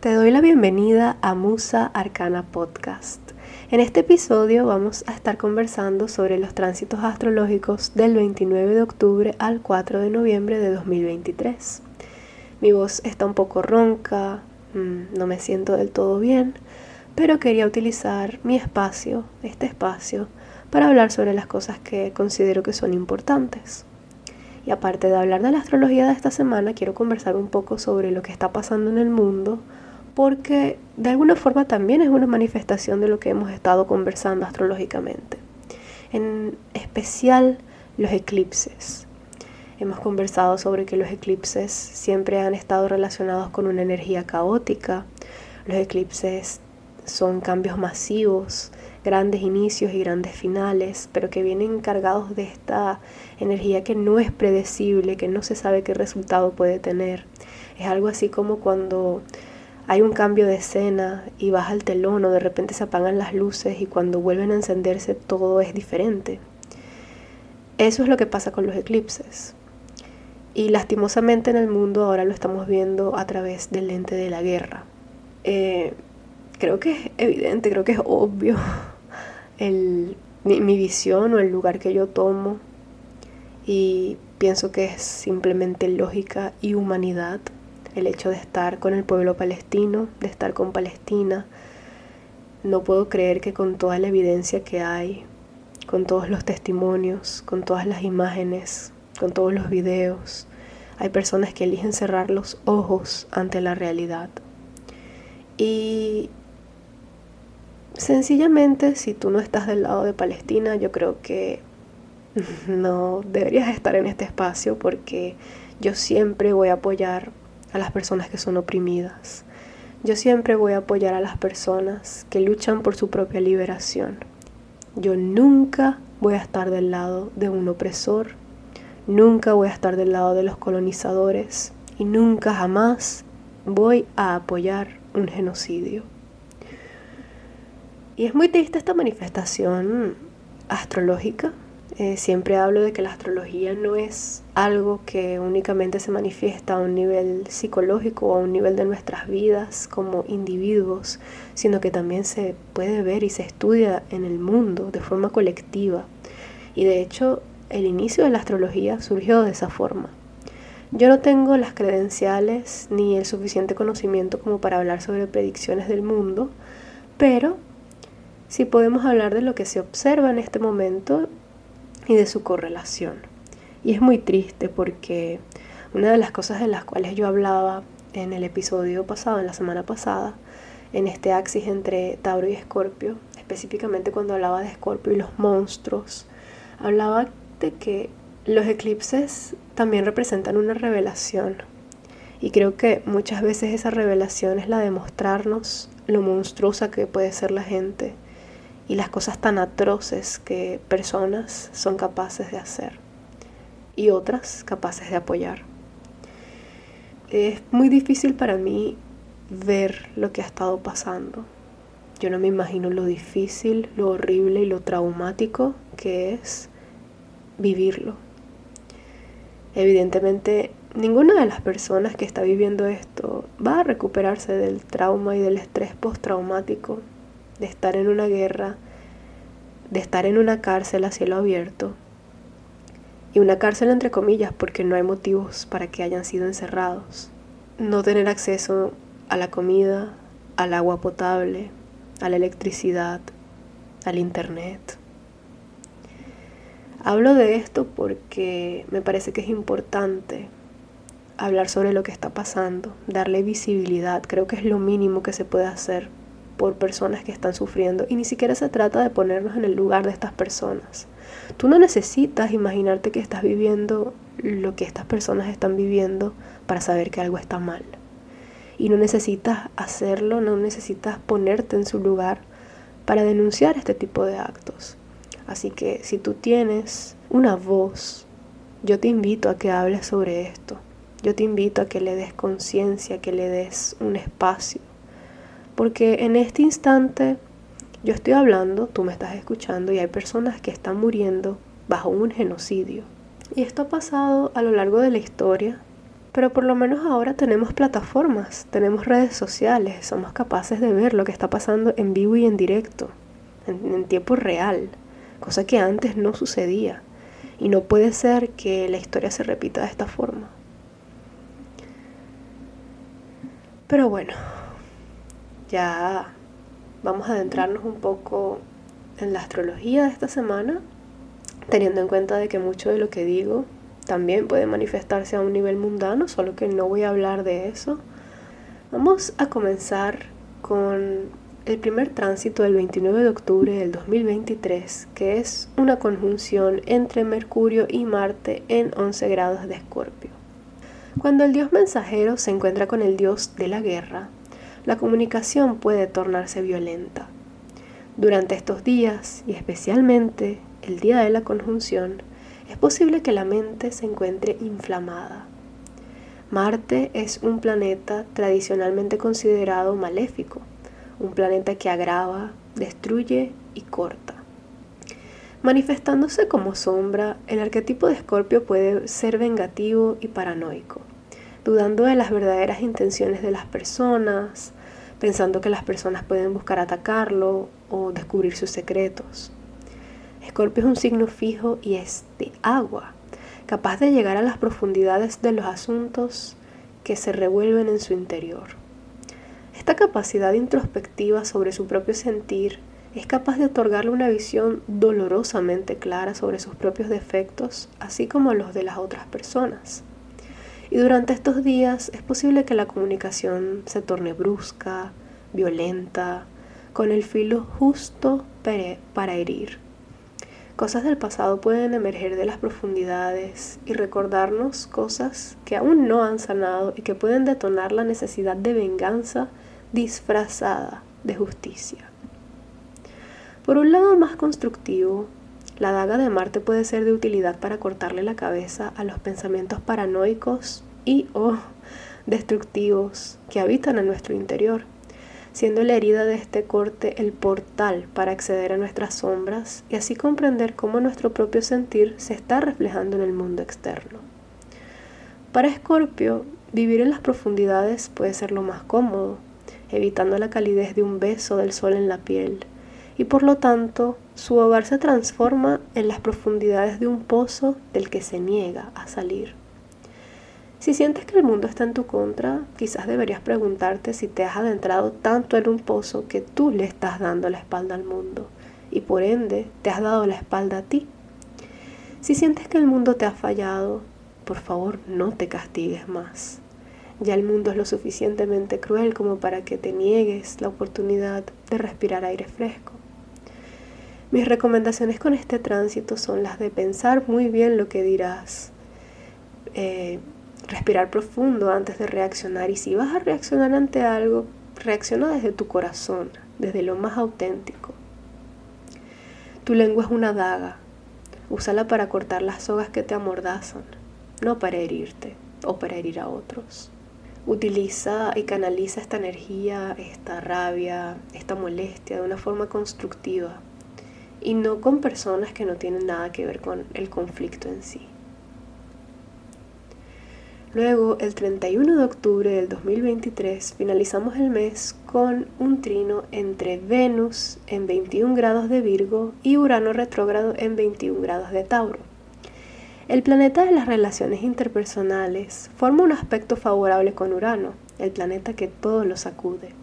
Te doy la bienvenida a Musa Arcana Podcast. En este episodio vamos a estar conversando sobre los tránsitos astrológicos del 29 de octubre al 4 de noviembre de 2023. Mi voz está un poco ronca, mm, no me siento del todo bien, pero quería utilizar mi espacio, este espacio, para hablar sobre las cosas que considero que son importantes. Y aparte de hablar de la astrología de esta semana, quiero conversar un poco sobre lo que está pasando en el mundo porque de alguna forma también es una manifestación de lo que hemos estado conversando astrológicamente. En especial los eclipses. Hemos conversado sobre que los eclipses siempre han estado relacionados con una energía caótica. Los eclipses son cambios masivos, grandes inicios y grandes finales, pero que vienen cargados de esta energía que no es predecible, que no se sabe qué resultado puede tener. Es algo así como cuando hay un cambio de escena y baja el telón o de repente se apagan las luces y cuando vuelven a encenderse todo es diferente. Eso es lo que pasa con los eclipses. Y lastimosamente en el mundo ahora lo estamos viendo a través del lente de la guerra. Eh, creo que es evidente, creo que es obvio mi visión o el lugar que yo tomo y pienso que es simplemente lógica y humanidad el hecho de estar con el pueblo palestino, de estar con Palestina. No puedo creer que con toda la evidencia que hay, con todos los testimonios, con todas las imágenes, con todos los videos, hay personas que eligen cerrar los ojos ante la realidad. Y sencillamente, si tú no estás del lado de Palestina, yo creo que no deberías estar en este espacio porque yo siempre voy a apoyar a las personas que son oprimidas. Yo siempre voy a apoyar a las personas que luchan por su propia liberación. Yo nunca voy a estar del lado de un opresor, nunca voy a estar del lado de los colonizadores y nunca jamás voy a apoyar un genocidio. Y es muy triste esta manifestación astrológica eh, siempre hablo de que la astrología no es algo que únicamente se manifiesta a un nivel psicológico o a un nivel de nuestras vidas como individuos, sino que también se puede ver y se estudia en el mundo de forma colectiva. Y de hecho, el inicio de la astrología surgió de esa forma. Yo no tengo las credenciales ni el suficiente conocimiento como para hablar sobre predicciones del mundo, pero si podemos hablar de lo que se observa en este momento y de su correlación. Y es muy triste porque una de las cosas de las cuales yo hablaba en el episodio pasado, en la semana pasada, en este axis entre Tauro y Escorpio, específicamente cuando hablaba de Escorpio y los monstruos, hablaba de que los eclipses también representan una revelación. Y creo que muchas veces esa revelación es la de mostrarnos lo monstruosa que puede ser la gente y las cosas tan atroces que personas son capaces de hacer y otras capaces de apoyar. Es muy difícil para mí ver lo que ha estado pasando. Yo no me imagino lo difícil, lo horrible y lo traumático que es vivirlo. Evidentemente, ninguna de las personas que está viviendo esto va a recuperarse del trauma y del estrés postraumático de estar en una guerra, de estar en una cárcel a cielo abierto. Y una cárcel entre comillas porque no hay motivos para que hayan sido encerrados. No tener acceso a la comida, al agua potable, a la electricidad, al internet. Hablo de esto porque me parece que es importante hablar sobre lo que está pasando, darle visibilidad, creo que es lo mínimo que se puede hacer por personas que están sufriendo y ni siquiera se trata de ponernos en el lugar de estas personas. Tú no necesitas imaginarte que estás viviendo lo que estas personas están viviendo para saber que algo está mal. y no necesitas hacerlo, no necesitas ponerte en su lugar para denunciar este tipo de actos. Así que si tú tienes una voz, yo te invito a que hables sobre esto. Yo te invito a que le des conciencia, que le des un espacio. Porque en este instante yo estoy hablando, tú me estás escuchando y hay personas que están muriendo bajo un genocidio. Y esto ha pasado a lo largo de la historia, pero por lo menos ahora tenemos plataformas, tenemos redes sociales, somos capaces de ver lo que está pasando en vivo y en directo, en, tiempo real, cosa que antes no sucedía. Y no puede ser que la historia se repita de esta forma. Pero bueno, ya vamos a adentrarnos un poco en la astrología de esta semana, teniendo en cuenta de que mucho de lo que digo también puede manifestarse a un nivel mundano, solo que no voy a hablar de eso. Vamos a comenzar con el primer tránsito del 29 de octubre del 2023, que es una conjunción entre Mercurio y Marte en 11 grados de Escorpio. Cuando el dios mensajero se encuentra con el dios de la guerra, la comunicación puede tornarse violenta. Durante estos días, y especialmente el día de la conjunción, es posible que la mente se encuentre inflamada. Marte es un planeta tradicionalmente considerado maléfico, un planeta que agrava, destruye y corta. Manifestándose como sombra, el arquetipo de Escorpio puede ser vengativo y paranoico dudando de las verdaderas intenciones de las personas, pensando que las personas pueden buscar atacarlo o descubrir sus secretos. Escorpio es un signo fijo y es de agua, capaz de llegar a las profundidades de los asuntos que se revuelven en su interior. Esta capacidad introspectiva sobre su propio sentir es capaz de otorgarle una visión dolorosamente clara sobre sus propios defectos, así como los de las otras personas. Y durante estos días es posible que la comunicación se torne brusca, violenta, con el filo justo para herir. Cosas del pasado pueden emerger de las profundidades y recordarnos cosas que aún no han sanado y que pueden detonar la necesidad de venganza disfrazada de justicia. Por un lado más constructivo, la daga de Marte puede ser de utilidad para cortarle la cabeza a los pensamientos paranoicos y o destructivos que habitan en nuestro interior, siendo la herida de este corte el portal para acceder a nuestras sombras y así comprender cómo nuestro propio sentir se está reflejando en el mundo externo. Para Escorpio, vivir en las profundidades puede ser lo más cómodo, evitando la calidez de un beso del sol en la piel, y por lo tanto su hogar se transforma en las profundidades de un pozo del que se niega a salir. Si sientes que el mundo está en tu contra, quizás deberías preguntarte si te has adentrado tanto en un pozo que tú le estás dando la espalda al mundo y por ende te has dado la espalda a ti. Si sientes que el mundo te ha fallado, por favor no te castigues más. Ya el mundo es lo suficientemente cruel como para que te niegues la oportunidad de respirar aire fresco. Mis recomendaciones con este tránsito son las de pensar muy bien lo que dirás, eh, respirar profundo antes de reaccionar y si vas a reaccionar ante algo, reacciona desde tu corazón, desde lo más auténtico. Tu lengua es una daga, úsala para cortar las sogas que te amordazan, no para herirte o para herir a otros. Utiliza y canaliza esta energía, esta rabia, esta molestia de una forma constructiva y no con personas que no tienen nada que ver con el conflicto en sí. Luego, el 31 de octubre del 2023, finalizamos el mes con un trino entre Venus en 21 grados de Virgo y Urano retrógrado en 21 grados de Tauro. El planeta de las relaciones interpersonales forma un aspecto favorable con Urano, el planeta que todo lo sacude.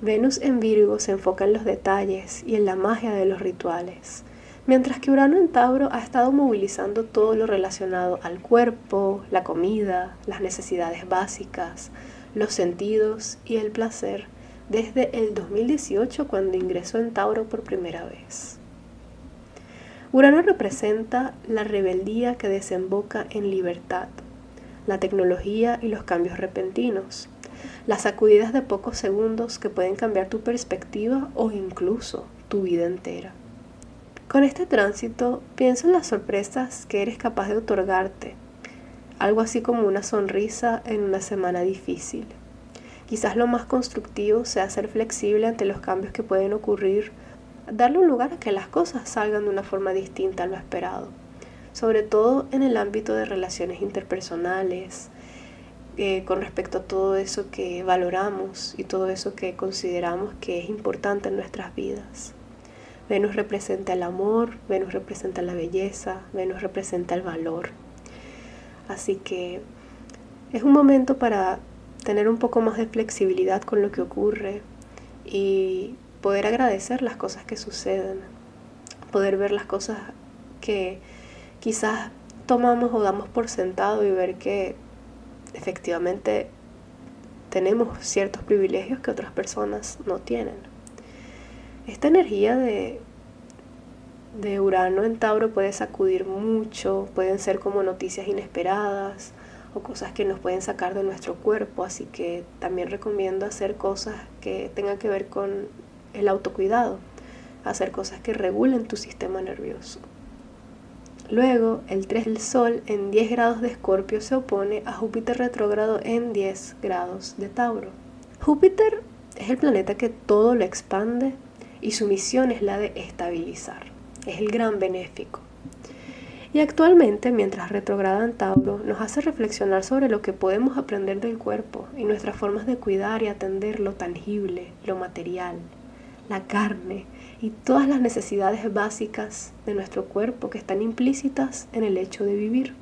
Venus en Virgo se enfoca en los detalles y en la magia de los rituales, mientras que Urano en Tauro ha estado movilizando todo lo relacionado al cuerpo, la comida, las necesidades básicas, los sentidos y el placer desde el 2018 cuando ingresó en Tauro por primera vez. Urano representa la rebeldía que desemboca en libertad, la tecnología y los cambios repentinos, las sacudidas de pocos segundos que pueden cambiar tu perspectiva o incluso tu vida entera. Con este tránsito, pienso en las sorpresas que eres capaz de otorgarte, algo así como una sonrisa en una semana difícil. Quizás lo más constructivo sea ser flexible ante los cambios que pueden ocurrir, darle un lugar a que las cosas salgan de una forma distinta a lo esperado, sobre todo en el ámbito de relaciones interpersonales, eh, con respecto a todo eso que valoramos y todo eso que consideramos que es importante en nuestras vidas. Venus representa el amor, Venus representa la belleza, Venus representa el valor. Así que es un momento para tener un poco más de flexibilidad con lo que ocurre y poder agradecer las cosas que suceden, poder ver las cosas que quizás tomamos o damos por sentado y ver que efectivamente tenemos ciertos privilegios que otras personas no tienen. Esta energía de, de Urano en Tauro puede sacudir mucho, pueden ser como noticias inesperadas o cosas que nos pueden sacar de nuestro cuerpo, así que también recomiendo hacer cosas que tengan que ver con el autocuidado, hacer cosas que regulen tu sistema nervioso. Luego, el 3 del Sol en 10 grados de Escorpio se opone a Júpiter retrógrado en 10 grados de Tauro. Júpiter es el planeta que todo lo expande, y su misión es la de estabilizar. Es el gran benéfico. Y actualmente, mientras retrograda en Tauro, nos hace reflexionar sobre lo que podemos aprender del cuerpo y nuestras formas de cuidar y atender lo tangible, lo material, la carne y todas las necesidades básicas de nuestro cuerpo que están implícitas en el hecho de vivir.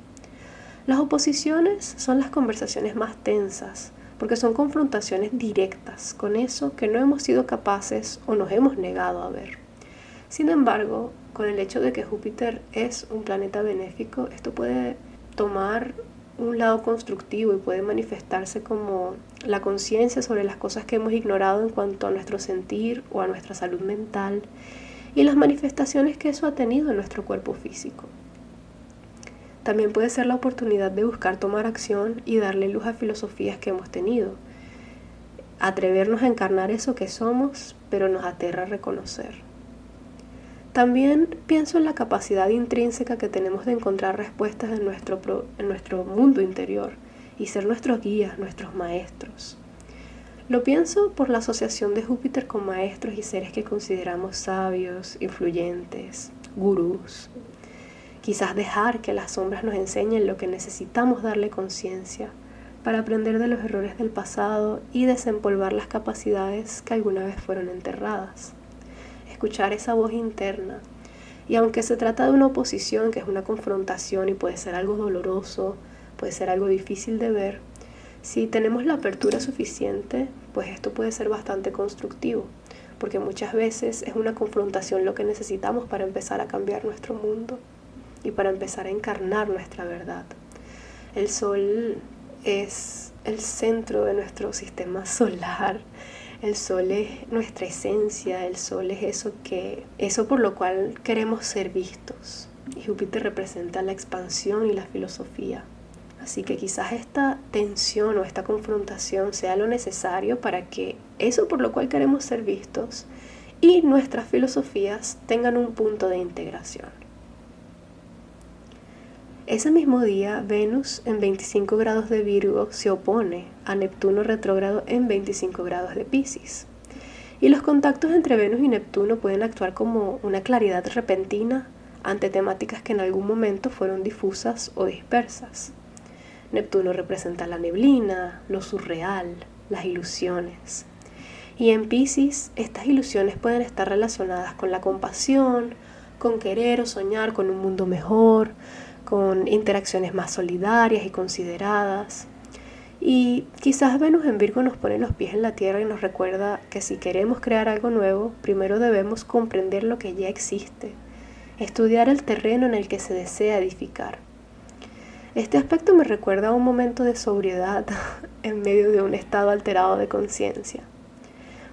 Las oposiciones son las conversaciones más tensas, porque son confrontaciones directas con eso que no hemos sido capaces o nos hemos negado a ver. Sin embargo, con el hecho de que Júpiter es un planeta benéfico, esto puede tomar un lado constructivo y puede manifestarse como la conciencia sobre las cosas que hemos ignorado en cuanto a nuestro sentir o a nuestra salud mental y las manifestaciones que eso ha tenido en nuestro cuerpo físico. También puede ser la oportunidad de buscar tomar acción y darle luz a filosofías que hemos tenido. Atrevernos a encarnar eso que somos, pero nos aterra reconocer. También pienso en la capacidad intrínseca que tenemos de encontrar respuestas en nuestro, mundo interior y ser nuestros guías, nuestros maestros. Lo pienso por la asociación de Júpiter con maestros y seres que consideramos sabios, influyentes, gurús, Quizás dejar que las sombras nos enseñen lo que necesitamos darle conciencia para aprender de los errores del pasado y desempolvar las capacidades que alguna vez fueron enterradas. Escuchar esa voz interna. Y aunque se trata de una oposición, que es una confrontación y puede ser algo doloroso, puede ser algo difícil de ver, si tenemos la apertura suficiente, pues esto puede ser bastante constructivo, porque muchas veces es una confrontación lo que necesitamos para empezar a cambiar nuestro mundo y para empezar a encarnar nuestra verdad. El sol es el centro de nuestro sistema solar. El sol es nuestra esencia, el sol es eso que eso por lo cual queremos ser vistos. Y Júpiter representa la expansión y la filosofía. Así que quizás esta tensión o esta confrontación sea lo necesario para que eso por lo cual queremos ser vistos y nuestras filosofías tengan un punto de integración. Ese mismo día, Venus en 25 grados de Virgo se opone a Neptuno retrógrado en 25 grados de Pisces. Y los contactos entre Venus y Neptuno pueden actuar como una claridad repentina ante temáticas que en algún momento fueron difusas o dispersas. Neptuno representa la neblina, lo surreal, las ilusiones. Y en Pisces, estas ilusiones pueden estar relacionadas con la compasión, con querer o soñar con un mundo mejor, con interacciones más solidarias y consideradas. Y quizás Venus en Virgo nos pone los pies en la tierra y nos recuerda que si queremos crear algo nuevo, primero debemos comprender lo que ya existe, estudiar el terreno en el que se desea edificar. Este aspecto me recuerda a un momento de sobriedad en medio de un estado alterado de conciencia.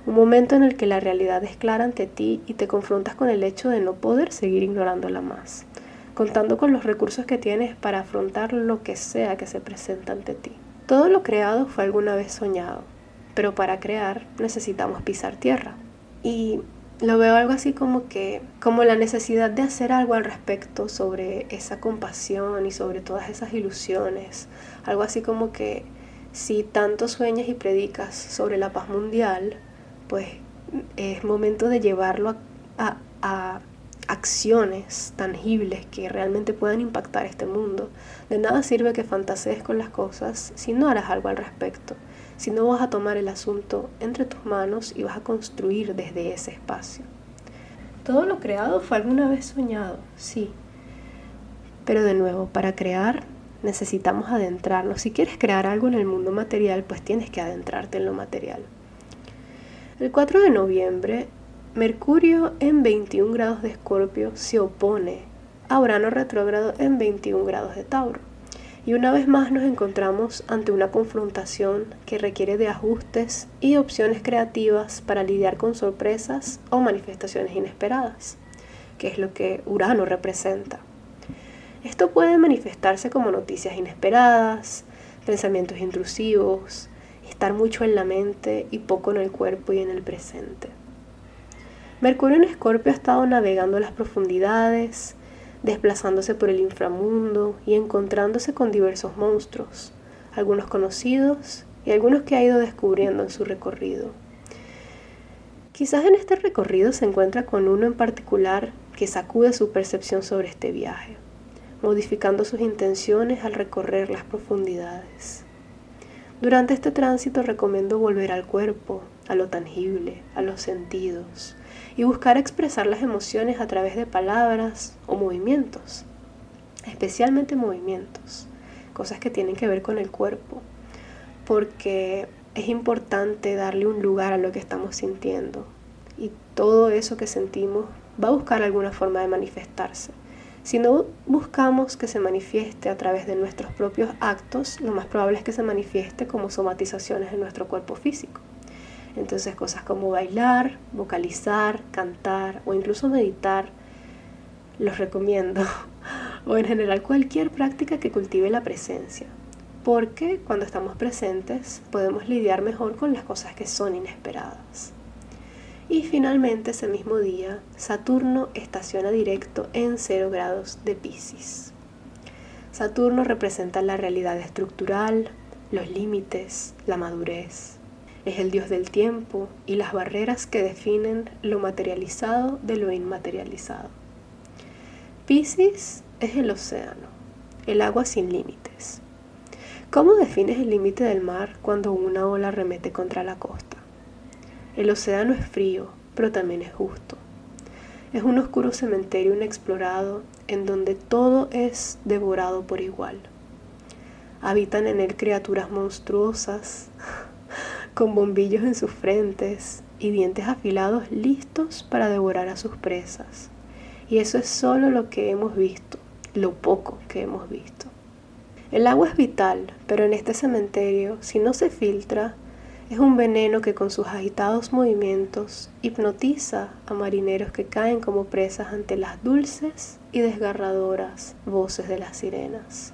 Un momento en el que la realidad es clara ante ti y te confrontas con el hecho de no poder seguir ignorándola más contando con los recursos que tienes para afrontar lo que sea que se presenta ante ti. Todo lo creado fue alguna vez soñado, pero para crear necesitamos pisar tierra. Y lo veo algo así como que, como la necesidad de hacer algo al respecto sobre esa compasión y sobre todas esas ilusiones. Algo así como que si tanto sueñas y predicas sobre la paz mundial, pues es momento de llevarlo a, a acciones tangibles que realmente puedan impactar este mundo. De nada sirve que fantasees con las cosas si no harás algo al respecto, si no vas a tomar el asunto entre tus manos y vas a construir desde ese espacio. Todo lo creado fue alguna vez soñado, sí. Pero de nuevo, para crear necesitamos adentrarnos. Si quieres crear algo en el mundo material, pues tienes que adentrarte en lo material. El 4 de noviembre Mercurio en 21 grados de Escorpio se opone a Urano retrógrado en 21 grados de Tauro. Y una vez más nos encontramos ante una confrontación que requiere de ajustes y opciones creativas para lidiar con sorpresas o manifestaciones inesperadas, que es lo que Urano representa. Esto puede manifestarse como noticias inesperadas, pensamientos intrusivos, estar mucho en la mente y poco en el cuerpo y en el presente. Mercurio en Escorpio ha estado navegando las profundidades, desplazándose por el inframundo y encontrándose con diversos monstruos, algunos conocidos y algunos que ha ido descubriendo en su recorrido. Quizás en este recorrido se encuentra con uno en particular que sacude su percepción sobre este viaje, modificando sus intenciones al recorrer las profundidades. Durante este tránsito recomiendo volver al cuerpo, a lo tangible, a los sentidos, y buscar expresar las emociones a través de palabras o movimientos, especialmente movimientos, cosas que tienen que ver con el cuerpo, porque es importante darle un lugar a lo que estamos sintiendo y todo eso que sentimos va a buscar alguna forma de manifestarse. Si no buscamos que se manifieste a través de nuestros propios actos, lo más probable es que se manifieste como somatizaciones en nuestro cuerpo físico. Entonces cosas como bailar, vocalizar, cantar o incluso meditar, los recomiendo. o en general cualquier práctica que cultive la presencia. Porque cuando estamos presentes podemos lidiar mejor con las cosas que son inesperadas. Y finalmente ese mismo día, Saturno estaciona directo en 0 grados de Pisces. Saturno representa la realidad estructural, los límites, la madurez, es el Dios del tiempo y las barreras que definen lo materializado de lo inmaterializado. Piscis es el océano, el agua sin límites. ¿Cómo defines el límite del mar cuando una ola remete contra la costa? El océano es frío, pero también es justo. Es un oscuro cementerio inexplorado en donde todo es devorado por igual. Habitan en él criaturas monstruosas, con bombillos en sus frentes y dientes afilados listos para devorar a sus presas. Y eso es solo lo que hemos visto, lo poco que hemos visto. El agua es vital, pero en este cementerio, si no se filtra, es un veneno que con sus agitados movimientos hipnotiza a marineros que caen como presas ante las dulces y desgarradoras voces de las sirenas.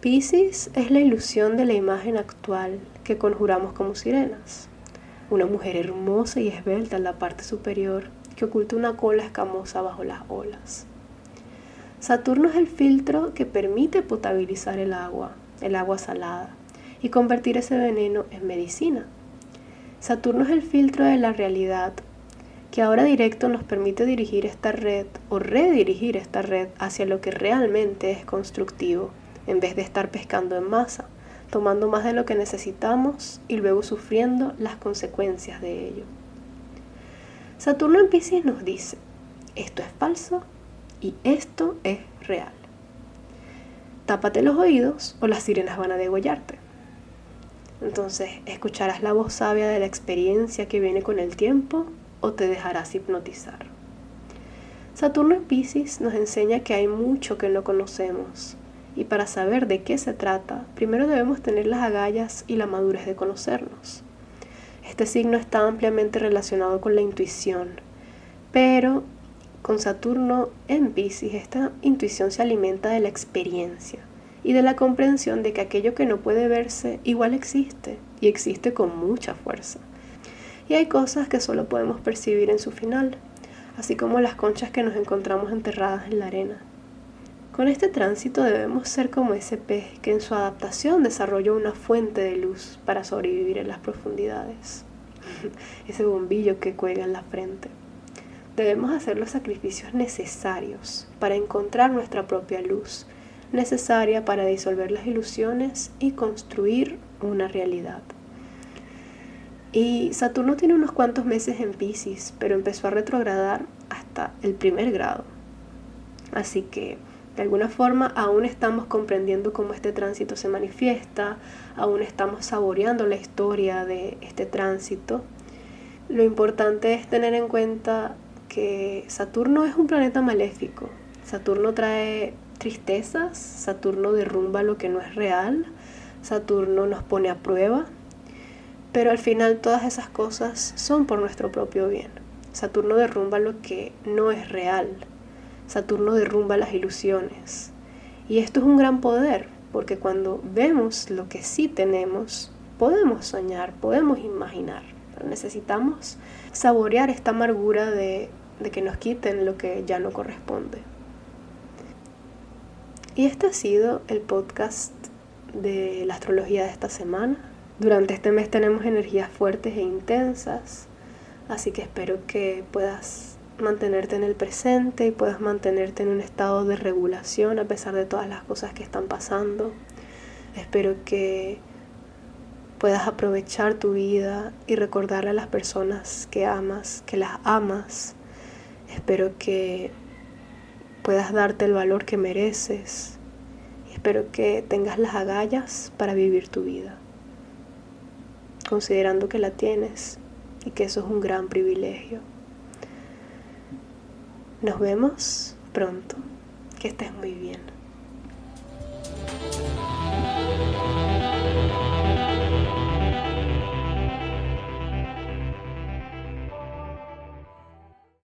Piscis es la ilusión de la imagen actual que conjuramos como sirenas. Una mujer hermosa y esbelta en la parte superior que oculta una cola escamosa bajo las olas. Saturno es el filtro que permite potabilizar el agua, el agua salada, y convertir ese veneno en medicina. Saturno es el filtro de la realidad que ahora directo nos permite dirigir esta red o redirigir esta red hacia lo que realmente es constructivo, en vez de estar pescando en masa tomando más de lo que necesitamos y luego sufriendo las consecuencias de ello. Saturno en Pisces nos dice, esto es falso y esto es real. Tápate los oídos o las sirenas van a degollarte. Entonces, escucharás la voz sabia de la experiencia que viene con el tiempo o te dejarás hipnotizar. Saturno en Pisces nos enseña que hay mucho que no conocemos y para saber de qué se trata, primero debemos tener las agallas y la madurez de conocernos. Este signo está ampliamente relacionado con la intuición, pero con Saturno en Pisces esta intuición se alimenta de la experiencia y de la comprensión de que aquello que no puede verse igual existe y existe con mucha fuerza. Y hay cosas que solo podemos percibir en su final, así como las conchas que nos encontramos enterradas en la arena. Con este tránsito debemos ser como ese pez que en su adaptación desarrolló una fuente de luz para sobrevivir en las profundidades. ese bombillo que cuelga en la frente. Debemos hacer los sacrificios necesarios para encontrar nuestra propia luz, necesaria para disolver las ilusiones y construir una realidad. Y Saturno tiene unos cuantos meses en Pisces, pero empezó a retrogradar hasta el primer grado. Así que de alguna forma aún estamos comprendiendo cómo este tránsito se manifiesta, aún estamos saboreando la historia de este tránsito. Lo importante es tener en cuenta que Saturno es un planeta maléfico. Saturno trae tristezas, Saturno derrumba lo que no es real, Saturno nos pone a prueba, pero al final todas esas cosas son por nuestro propio bien. Saturno derrumba lo que no es real, Saturno derrumba las ilusiones. Y esto es un gran poder, porque cuando vemos lo que sí tenemos, podemos soñar, podemos imaginar, pero necesitamos saborear esta amargura de, de que nos quiten lo que ya no corresponde. Y este ha sido el podcast de la astrología de esta semana. Durante este mes tenemos energías fuertes e intensas, así que espero que puedas mantenerte en el presente y puedas mantenerte en un estado de regulación a pesar de todas las cosas que están pasando. Espero que puedas aprovechar tu vida y recordarle a las personas que amas, que las amas. Espero que puedas darte el valor que mereces. Espero que tengas las agallas para vivir tu vida, considerando que la tienes y que eso es un gran privilegio. Nos vemos pronto. Que estés muy bien.